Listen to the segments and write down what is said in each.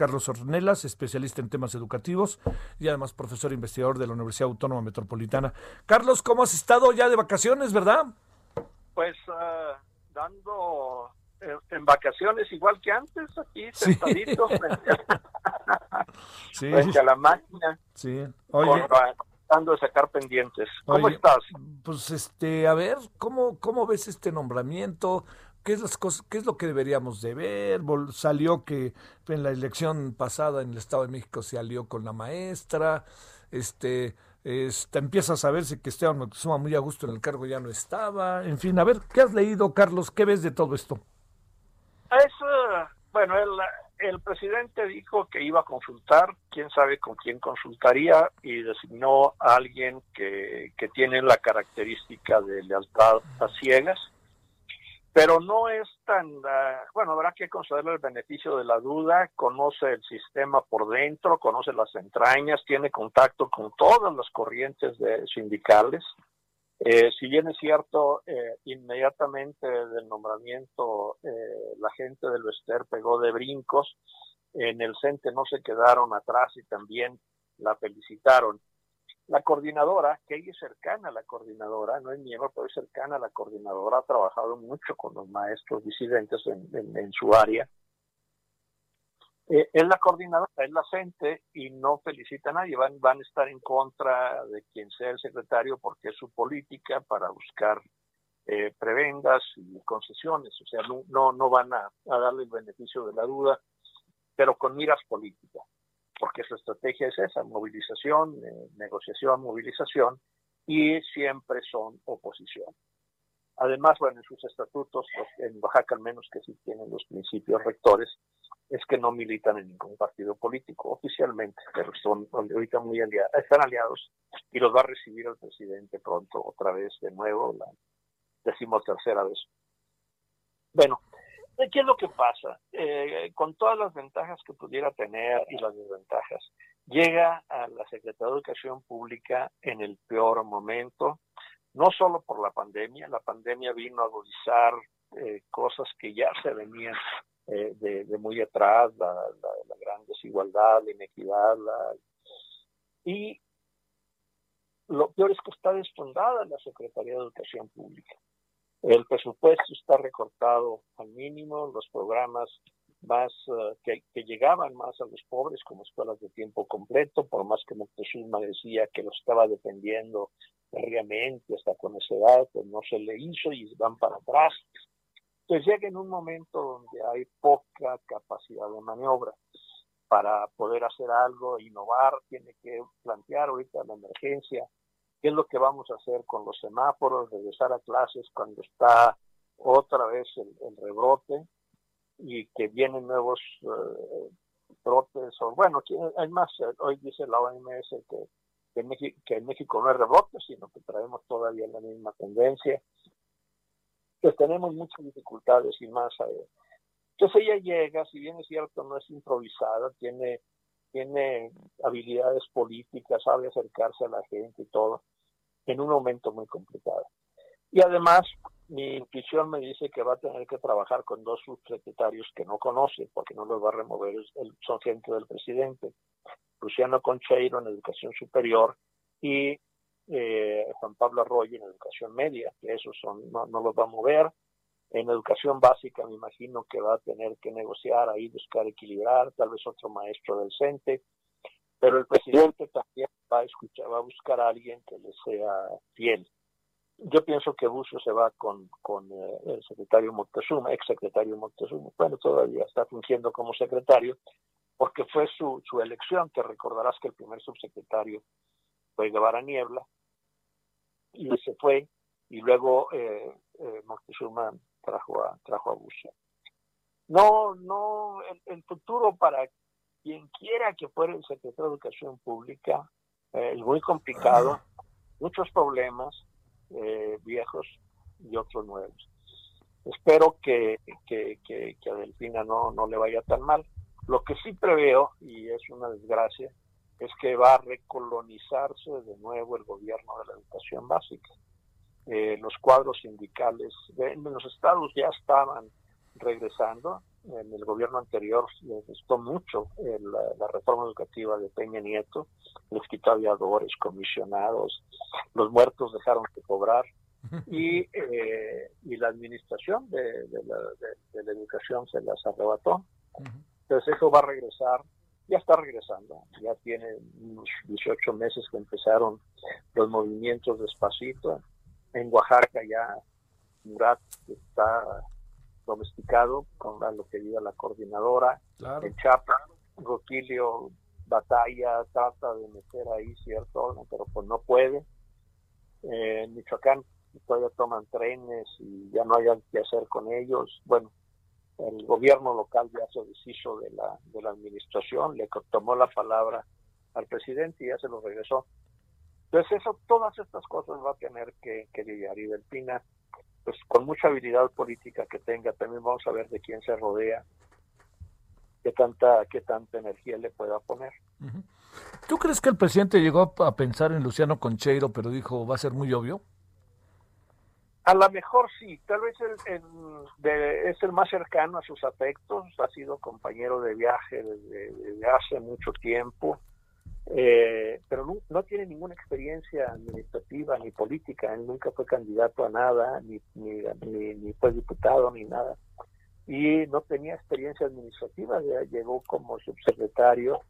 Carlos Ornelas, especialista en temas educativos y además profesor investigador de la Universidad Autónoma Metropolitana. Carlos, ¿cómo has estado ya de vacaciones, verdad? Pues uh, dando eh, en vacaciones igual que antes, aquí sentadito frente, a, sí. frente a la máquina. Sí. Oye. Tratando de sacar pendientes. ¿Cómo estás? Pues este, a ver, ¿cómo, cómo ves este nombramiento? ¿Qué es, las cosas, ¿Qué es lo que deberíamos de ver? Salió que en la elección pasada en el Estado de México se alió con la maestra, este, este empiezas a verse que Esteban Moctezuma muy a gusto en el cargo ya no estaba, en fin, a ver, ¿qué has leído, Carlos? ¿Qué ves de todo esto? Es, bueno, el, el presidente dijo que iba a consultar, quién sabe con quién consultaría, y designó a alguien que, que tiene la característica de lealtad a ciegas pero no es tan, uh, bueno, habrá que concederle el beneficio de la duda, conoce el sistema por dentro, conoce las entrañas, tiene contacto con todas las corrientes de sindicales. Eh, si bien es cierto, eh, inmediatamente del nombramiento eh, la gente del Vester pegó de brincos, en el CENTE no se quedaron atrás y también la felicitaron. La coordinadora, que ella es cercana a la coordinadora, no es miembro, pero es cercana a la coordinadora, ha trabajado mucho con los maestros disidentes en, su área. Eh, es la coordinadora, es la CENTE y no felicita a nadie, van, van a estar en contra de quien sea el secretario porque es su política para buscar eh, prebendas y concesiones, o sea, no, no, van a darle el beneficio de la duda, pero con miras políticas porque su estrategia es esa, movilización, eh, negociación, movilización, y siempre son oposición. Además, bueno, en sus estatutos, en Oaxaca al menos que sí tienen los principios rectores, es que no militan en ningún partido político oficialmente, pero son ahorita muy aliados, están aliados y los va a recibir el presidente pronto otra vez de nuevo, la decimotercera vez. Bueno, ¿Qué es lo que pasa? Eh, con todas las ventajas que pudiera tener y las desventajas, llega a la Secretaría de Educación Pública en el peor momento, no solo por la pandemia, la pandemia vino a agudizar eh, cosas que ya se venían eh, de, muy atrás, la, gran desigualdad, la inequidad, y lo peor es que está desfondada la Secretaría de Educación Pública. El presupuesto está recortado al mínimo, los programas más eh, que, llegaban más a los pobres como escuelas de tiempo completo, por más que Moctezuma decía que lo estaba defendiendo férreamente hasta con esa edad, pues no se le hizo y van para atrás. Pues llega en un momento donde hay poca capacidad de maniobra para poder hacer algo, innovar, tiene que plantear ahorita la emergencia qué es lo que vamos a hacer con los semáforos, regresar a clases cuando está otra vez el, rebrote y que vienen nuevos eh, brotes, o bueno, hay más, eh, hoy dice la OMS que, en México no hay rebrote, sino que traemos todavía la misma tendencia. Pues tenemos muchas dificultades y más. Eh. Entonces ella llega, si bien es cierto, no es improvisada, tiene tiene habilidades políticas, sabe acercarse a la gente y todo, en un momento muy complicado. Y además, mi intuición me dice que va a tener que trabajar con dos subsecretarios que no conoce, porque no los va a remover, son gente del presidente, Luciano Concheiro en Educación Superior y eh, Juan Pablo Arroyo en Educación Media, que esos son, no, no los va a mover, en educación básica me imagino que va a tener que negociar ahí, buscar equilibrar, tal vez otro maestro del CENTE, pero el presidente también va a escuchar, va a buscar a alguien que le sea fiel. Yo pienso que Bucio se va con, con eh, el secretario Moctezuma, ex secretario Moctezuma, bueno, todavía está fungiendo como secretario, porque fue su, su elección, te recordarás que el primer subsecretario fue Guevara Niebla, y se fue, y luego eh, eh Moctezuma trajo a, trajo a no, no, el, futuro para quien quiera que fuera el secretario de Educación Pública eh, es muy complicado, muchos problemas eh, viejos y otros nuevos. Espero que, que, que, que, a Delfina no, no le vaya tan mal. Lo que sí preveo, y es una desgracia, es que va a recolonizarse de nuevo el gobierno de la educación básica. Eh, los cuadros sindicales en los estados ya estaban regresando. En el gobierno anterior les gustó mucho la, reforma educativa de Peña Nieto, les quitó aviadores, comisionados, los muertos dejaron de cobrar y, eh, y la administración de, la, educación se las arrebató. Entonces eso va a regresar, ya está regresando, ya tiene unos 18 meses que empezaron los movimientos despacito. En Oaxaca ya Murat está domesticado con lo que diga la coordinadora. En Chapa, Roquilio batalla, trata de meter ahí cierto pero pues no puede. Eh, en Michoacán todavía toman trenes y ya no hay que hacer con ellos. Bueno, el gobierno local ya se deshizo de la, de la administración, le tomó la palabra al presidente y ya se lo regresó. Entonces eso, todas estas cosas va a tener que, que lidiar y Delfina pues con mucha habilidad política que tenga, también vamos a ver de quién se rodea, qué tanta, qué tanta energía le pueda poner. ¿Tú crees que el presidente llegó a pensar en Luciano Concheiro, pero dijo va a ser muy obvio? A lo mejor sí, tal vez el, es el más cercano a sus afectos, ha sido compañero de viaje desde hace mucho tiempo, eh, pero no, tiene ninguna experiencia administrativa ni política, él nunca fue candidato a nada, ni, ni, ni, fue diputado, ni nada. Y no tenía experiencia administrativa, llegó como subsecretario.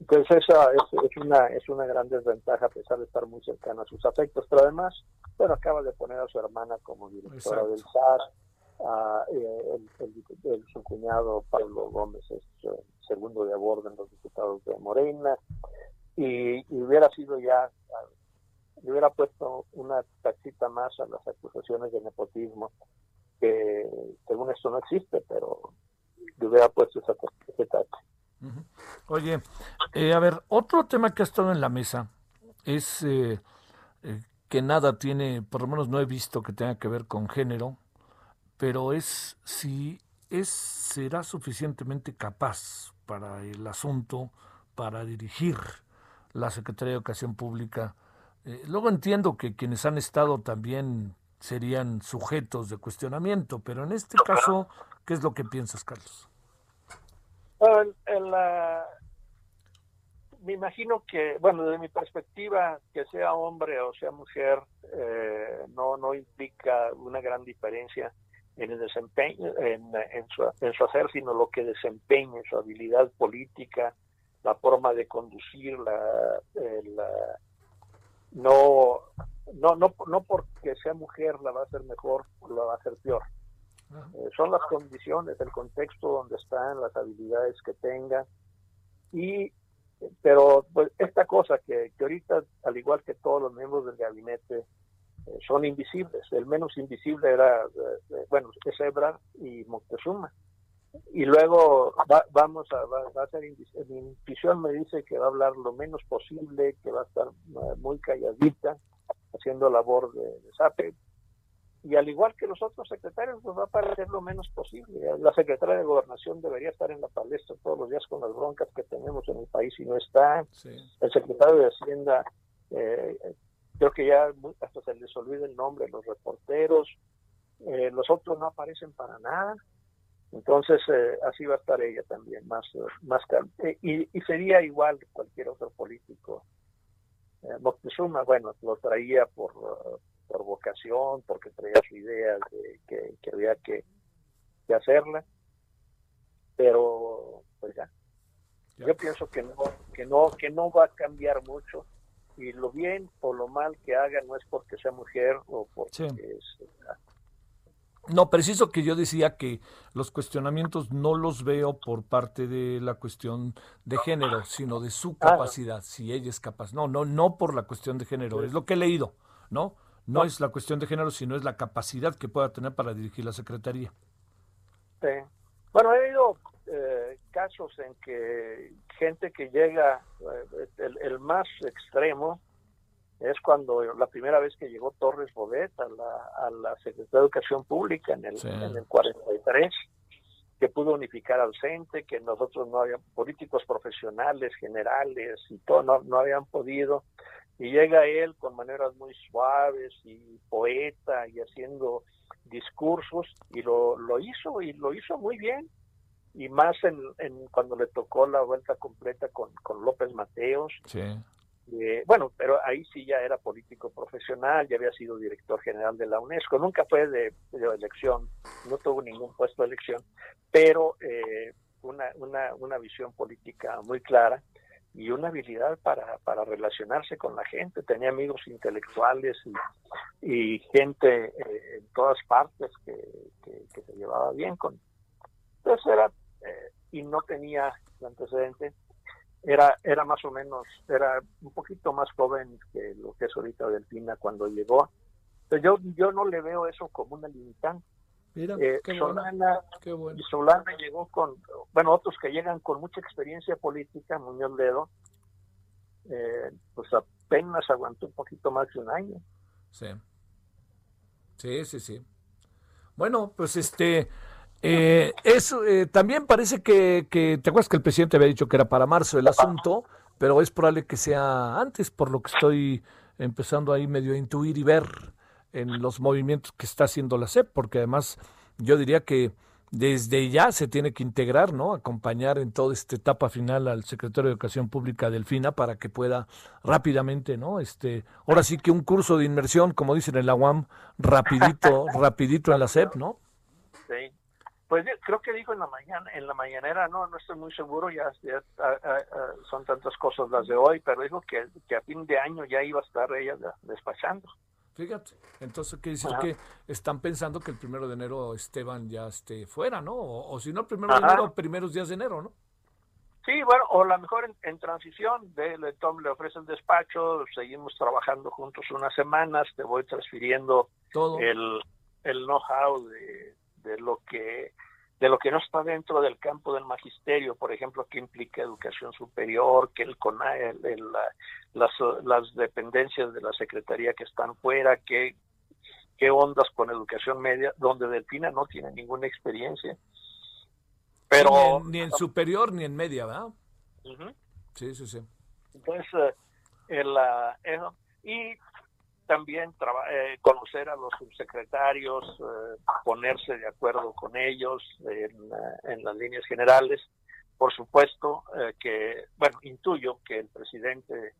Entonces esa es, una, es una gran desventaja a pesar de estar muy cercano a sus afectos, pero además, bueno, acaba de poner a su hermana como directora del SAR, eh, el, su cuñado Pablo Gómez es eh, segundo de abordo en los diputados de Morena, y, hubiera sido ya, le hubiera puesto una taxita más a las acusaciones de nepotismo, que según esto no existe, pero le hubiera puesto esa, ese Oye, eh, a ver, otro tema que ha estado en la mesa es eh, eh, que nada tiene, por lo menos no he visto que tenga que ver con género, pero es si es será suficientemente capaz para el asunto para dirigir la Secretaría de Educación Pública. Eh, luego entiendo que quienes han estado también serían sujetos de cuestionamiento, pero en este caso, ¿qué es lo que piensas, Carlos? me imagino que, bueno, desde mi perspectiva, que sea hombre o sea mujer, eh, no, no implica una gran diferencia en el desempeño, en, en, su, en su hacer, sino lo que desempeñe, su habilidad política, la forma de conducir, la, no, no, no, no porque sea mujer la va a hacer mejor o la va a hacer peor. Eh, son las condiciones, el contexto donde están, las habilidades que tenga. Y, pero pues, esta cosa que, que ahorita, al igual que todos los miembros del gabinete, eh, son invisibles. El menos invisible era, eh, bueno, es Ebra y Moctezuma y luego vamos a, va, a ser, mi intuición me dice que va a hablar lo menos posible, que va a estar eh, muy calladita, haciendo labor de, de Y al igual que los otros secretarios, pues va a parecer lo menos posible. La secretaria de Gobernación debería estar en la palestra todos los días con las broncas que tenemos en el país y no está. El secretario de Hacienda, eh, creo que ya hasta se les olvida el nombre, los reporteros. Eh, los otros no aparecen para nada. Entonces, eh, así va a estar ella también, más, más eh, y, y, sería igual cualquier otro político. Eh, Moctezuma, bueno, lo traía por, por vocación, porque traía su idea de que, había que, hacerla, pero pues ya. Yo pienso que no, que no, que no va a cambiar mucho y lo bien o lo mal que haga no es porque sea mujer o porque es, no, preciso que yo decía que los cuestionamientos no los veo por parte de la cuestión de género, sino de su ah, capacidad, si ella es capaz. No, no, no por la cuestión de género, es lo que he leído, ¿no? No es la cuestión de género, sino es la capacidad que pueda tener para dirigir la Secretaría. Sí. Bueno, he eh, casos en que gente que llega, eh, el, más extremo es cuando la primera vez que llegó Torres Bodet a la, a la Secretaría de Educación Pública en el, en el 43, que pudo unificar al CENTE, que nosotros no habíamos, políticos profesionales, generales y todo, no, no habían podido. Y llega él con maneras muy suaves y poeta y haciendo discursos y lo, lo hizo y lo hizo muy bien y más en, en cuando le tocó la vuelta completa con, con López Mateos. Sí. Eh, bueno, pero ahí sí ya era político profesional, ya había sido director general de la UNESCO, nunca fue de, elección, no tuvo ningún puesto de elección, pero eh, una, una, una visión política muy clara y una habilidad para, para relacionarse con la gente. Tenía amigos intelectuales y, y gente eh, en todas partes que, que, se llevaba bien con. Entonces era, eh, y no tenía antecedente, era, era más o menos, era un poquito más joven que lo que es ahorita Delfina cuando llegó. Entonces yo, yo no le veo eso como una limitante. Mira, eh, Solana, Solana llegó con, bueno, otros que llegan con mucha experiencia política, Muñoz Ledo, eh, pues apenas aguantó un poquito más de un año. Sí. Sí, sí, sí. Bueno, pues este, eh, eso eh, también parece que, que, ¿te acuerdas que el presidente había dicho que era para marzo el asunto? Pero es probable que sea antes, por lo que estoy empezando ahí medio a intuir y ver en los movimientos que está haciendo la SEP, porque además yo diría que desde ya se tiene que integrar, ¿no? Acompañar en toda esta etapa final al secretario de Educación Pública Delfina para que pueda rápidamente, ¿no? Este, ahora sí que un curso de inmersión, como dicen en la UAM, rapidito, rapidito en la SEP, ¿no? Sí. Pues creo que dijo en la mañana, en la mañanera, no, no estoy muy seguro, ya, son tantas cosas las de hoy, pero dijo que, que a fin de año ya iba a estar ella despachando. Fíjate, entonces quiere decir que están pensando que el primero de enero Esteban ya esté fuera, ¿no? O, si no, el primero de enero, primeros días de enero, ¿no? Sí, bueno, o a lo mejor en, transición, de, le, Tom le ofrece el despacho, seguimos trabajando juntos unas semanas, te voy transfiriendo Todo. el, el know-how de, de lo que de lo que no está dentro del campo del magisterio, por ejemplo, qué implica educación superior, que el, el, las, las dependencias de la Secretaría que están fuera, qué, qué ondas con educación media, donde Delfina no tiene ninguna experiencia. Pero, ni, en, superior ni en media, ¿verdad? Sí, sí, sí. Entonces, eh, el, uh, y también eh, conocer a los subsecretarios, eh, ponerse de acuerdo con ellos en, eh, en las líneas generales. Por supuesto que, bueno, intuyo que el presidente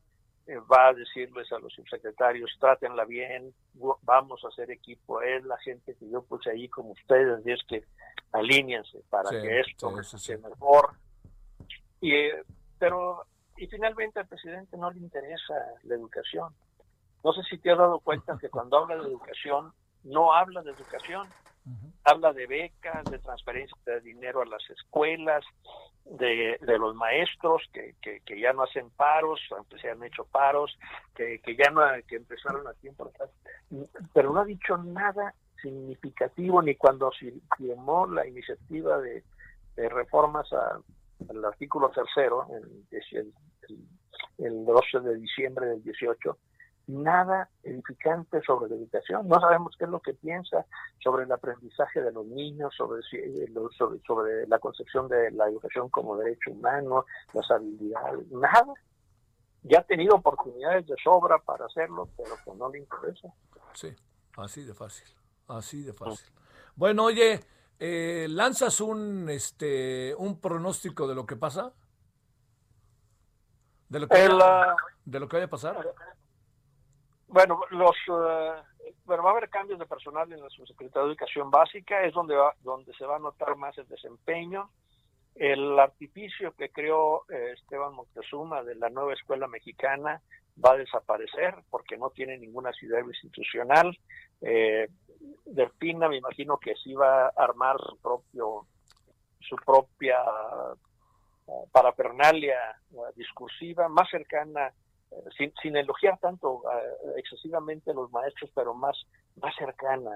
va a decirles a los subsecretarios, trátenla bien, vamos a hacer equipo, es la gente que yo puse ahí como ustedes, y es que alíñense para que esto sea mejor. Y, pero, y finalmente al presidente no le interesa la educación no sé si te has dado cuenta que cuando habla de educación, no habla de educación, habla de becas, de transferencia de dinero a las escuelas, de, los maestros que, que, ya no hacen paros, aunque se han hecho paros, que, que ya no que empezaron a tiempo pero no ha dicho nada significativo ni cuando firmó la iniciativa de, reformas al artículo tercero, el, el 12 de diciembre del 18, nada edificante sobre la educación. No sabemos qué es lo que piensa sobre el aprendizaje de los niños, sobre, sobre, sobre la concepción de la educación como derecho humano, las habilidades, nada. Ya ha tenido oportunidades de sobra para hacerlo, pero pues no le interesa. Sí, así de fácil, así de fácil. Bueno, oye, eh, ¿lanzas un, este, un pronóstico de lo que pasa? ¿De lo que, de lo que vaya a pasar? Bueno, los uh, va a haber cambios de personal en la subsecretaría de Educación Básica, es donde va, donde se va a notar más el desempeño. El artificio que creó eh, Esteban Moctezuma de la nueva escuela mexicana va a desaparecer porque no tiene ninguna ciudad institucional. Eh, Delfina me imagino que sí va a armar su propio su propia uh, parafernalia discursiva más cercana sin, sin, elogiar tanto uh, excesivamente a los maestros, pero más, más cercana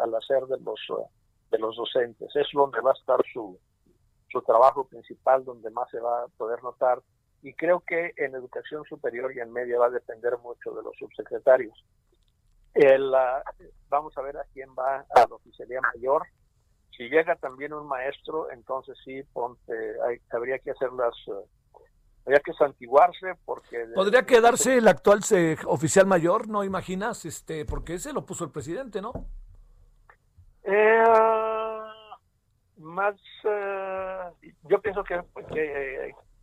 al, hacer de los, uh, de los docentes. Es donde va a estar su, su trabajo principal donde más se va a poder notar. Y creo que en educación superior y en media va a depender mucho de los subsecretarios. El, vamos a ver a quién va a la oficialía mayor. Si llega también un maestro, entonces sí, ponte, habría que hacer las... habría que santiguarse porque... Podría quedarse el actual oficial mayor, ¿no imaginas? este Porque ese lo puso el presidente, ¿no? Eh, más, eh, yo pienso que,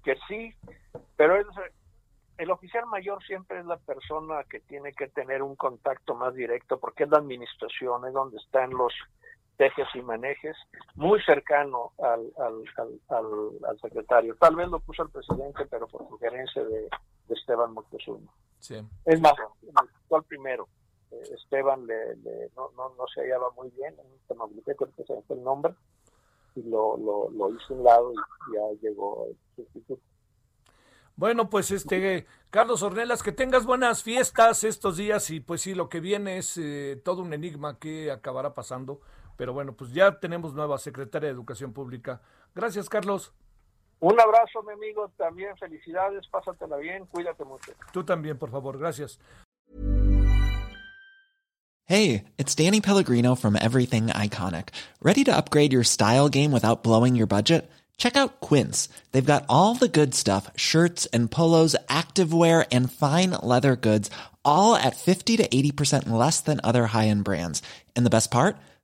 que, sí, pero el oficial mayor siempre es la persona que tiene que tener un contacto más directo porque es la administración, es donde están los tejes y manejes, muy cercano al, al, secretario. Tal vez lo puso el presidente, pero por sugerencia de, Esteban Moctezuma. Es más, el primero. Eh, Esteban le, no, no, no, se hallaba muy bien, en creo que se el nombre, y lo, lo, lo hizo un lado y ya llegó el sustituto. Bueno, pues este, Carlos Ornelas, que tengas buenas fiestas estos días y pues sí, lo que viene es eh, todo un enigma que acabará pasando, pero bueno, pues ya tenemos nueva secretaria de Educación Pública. Gracias, Carlos. Un abrazo, mi amigo, también felicidades, pásatela bien, cuídate mucho. Tú también, por favor, gracias. Hey, it's Danny Pellegrino from Everything Iconic. ¿Ready to upgrade your style game without blowing your budget? Check out Quince. They've got all the good stuff, shirts and polos, activewear and fine leather goods, all at 50 to 80% less than other high-end brands. And the best part?